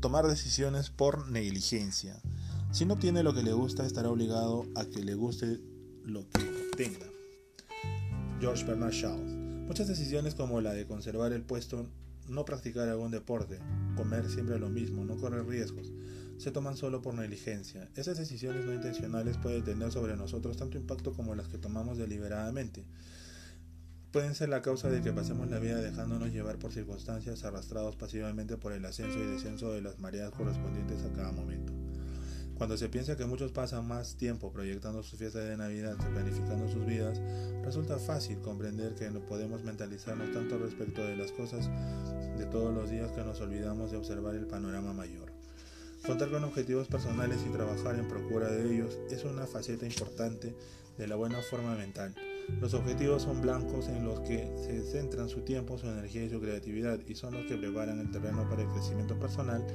tomar decisiones por negligencia. Si no obtiene lo que le gusta, estará obligado a que le guste lo que obtenga. George Bernard Shaw. Muchas decisiones como la de conservar el puesto, no practicar algún deporte, comer siempre lo mismo, no correr riesgos, se toman solo por negligencia. Esas decisiones no intencionales pueden tener sobre nosotros tanto impacto como las que tomamos deliberadamente. Pueden ser la causa de que pasemos la vida dejándonos llevar por circunstancias arrastrados pasivamente por el ascenso y descenso de las mareas correspondientes a cada momento. Cuando se piensa que muchos pasan más tiempo proyectando sus fiestas de Navidad que planificando sus vidas, resulta fácil comprender que no podemos mentalizarnos tanto respecto de las cosas de todos los días que nos olvidamos de observar el panorama mayor. Contar con objetivos personales y trabajar en procura de ellos es una faceta importante de la buena forma mental. Los objetivos son blancos en los que se centran su tiempo, su energía y su creatividad y son los que preparan el terreno para el crecimiento personal,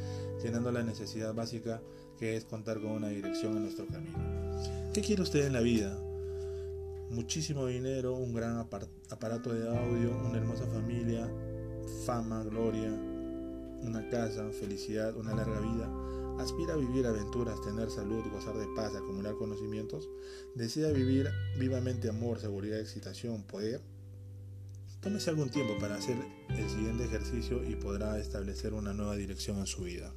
llenando la necesidad básica que es contar con una dirección en nuestro camino. ¿Qué quiere usted en la vida? Muchísimo dinero, un gran aparato de audio, una hermosa familia, fama, gloria, una casa, felicidad, una larga vida aspira a vivir aventuras, tener salud, gozar de paz, acumular conocimientos, desea vivir vivamente amor, seguridad, excitación, poder, tómese algún tiempo para hacer el siguiente ejercicio y podrá establecer una nueva dirección en su vida.